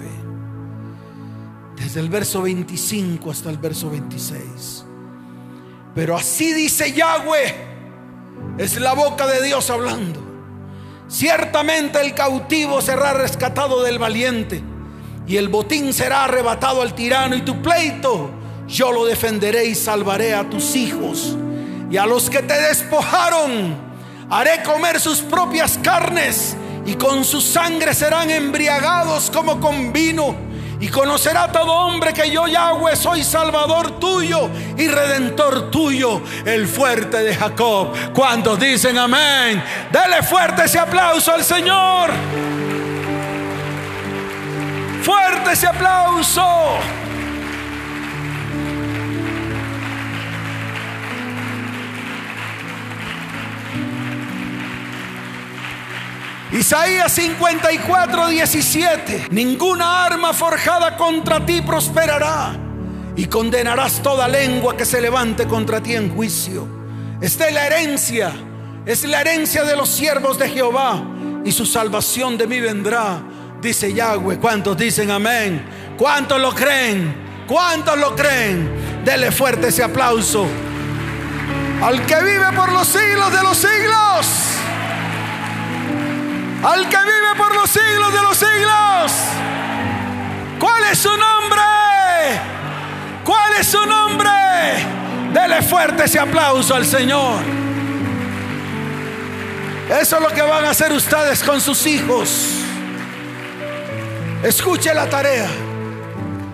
desde el verso 25 hasta el verso 26. Pero así dice Yahweh, es la boca de Dios hablando. Ciertamente el cautivo será rescatado del valiente y el botín será arrebatado al tirano y tu pleito yo lo defenderé y salvaré a tus hijos y a los que te despojaron haré comer sus propias carnes y con su sangre serán embriagados como con vino. Y conocerá todo hombre que yo Yahweh soy salvador tuyo y redentor tuyo, el fuerte de Jacob. Cuando dicen amén, dele fuerte ese aplauso al Señor. Fuerte ese aplauso. Isaías 54, 17. Ninguna arma forjada contra ti prosperará y condenarás toda lengua que se levante contra ti en juicio. Esta es la herencia, es la herencia de los siervos de Jehová y su salvación de mí vendrá, dice Yahweh. ¿Cuántos dicen amén? ¿Cuántos lo creen? ¿Cuántos lo creen? Dele fuerte ese aplauso al que vive por los siglos de los siglos al que vive por los siglos de los siglos. ¿Cuál es su nombre? ¿Cuál es su nombre? Dele fuerte ese aplauso al Señor. Eso es lo que van a hacer ustedes con sus hijos. Escuche la tarea.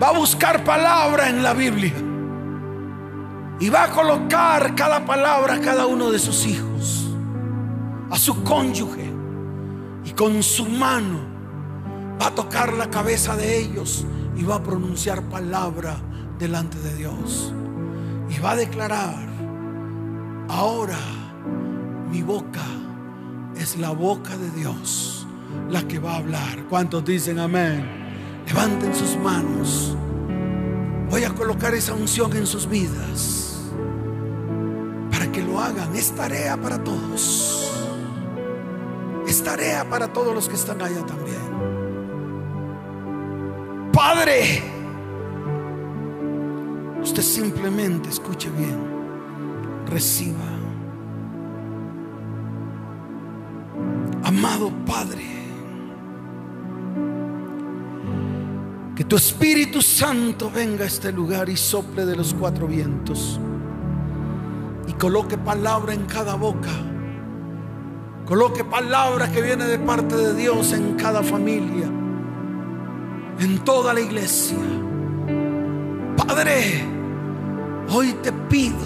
Va a buscar palabra en la Biblia. Y va a colocar cada palabra a cada uno de sus hijos, a su cónyuge. Y con su mano va a tocar la cabeza de ellos y va a pronunciar palabra delante de Dios. Y va a declarar, ahora mi boca es la boca de Dios la que va a hablar. ¿Cuántos dicen amén? Levanten sus manos. Voy a colocar esa unción en sus vidas para que lo hagan. Es tarea para todos. Es tarea para todos los que están allá también. Padre, usted simplemente escuche bien, reciba. Amado Padre, que tu Espíritu Santo venga a este lugar y sople de los cuatro vientos y coloque palabra en cada boca. Coloque palabra que viene de parte de Dios en cada familia, en toda la iglesia. Padre, hoy te pido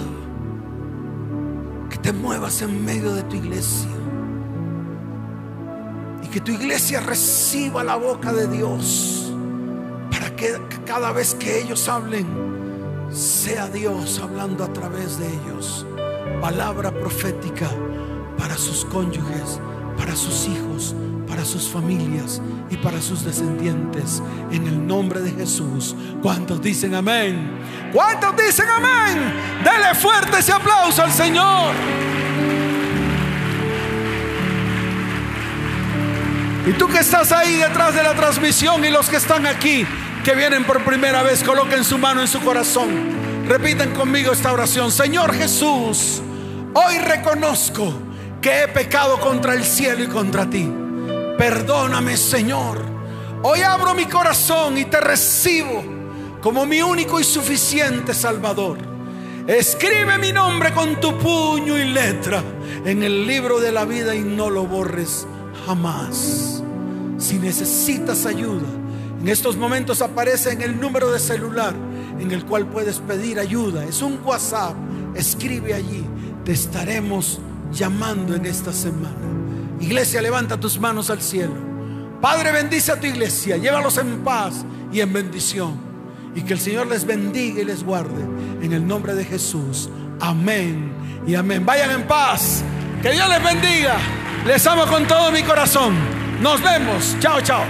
que te muevas en medio de tu iglesia y que tu iglesia reciba la boca de Dios para que cada vez que ellos hablen, sea Dios hablando a través de ellos. Palabra profética para sus cónyuges, para sus hijos, para sus familias y para sus descendientes. En el nombre de Jesús. ¿Cuántos dicen amén? ¿Cuántos dicen amén? Dele fuerte ese aplauso al Señor. Y tú que estás ahí detrás de la transmisión y los que están aquí, que vienen por primera vez, coloquen su mano en su corazón. Repiten conmigo esta oración. Señor Jesús, hoy reconozco que he pecado contra el cielo y contra ti. Perdóname, Señor. Hoy abro mi corazón y te recibo como mi único y suficiente Salvador. Escribe mi nombre con tu puño y letra en el libro de la vida y no lo borres jamás. Si necesitas ayuda, en estos momentos aparece en el número de celular en el cual puedes pedir ayuda. Es un WhatsApp. Escribe allí. Te estaremos llamando en esta semana. Iglesia, levanta tus manos al cielo. Padre, bendice a tu iglesia. Llévalos en paz y en bendición. Y que el Señor les bendiga y les guarde. En el nombre de Jesús. Amén y amén. Vayan en paz. Que Dios les bendiga. Les amo con todo mi corazón. Nos vemos. Chao, chao.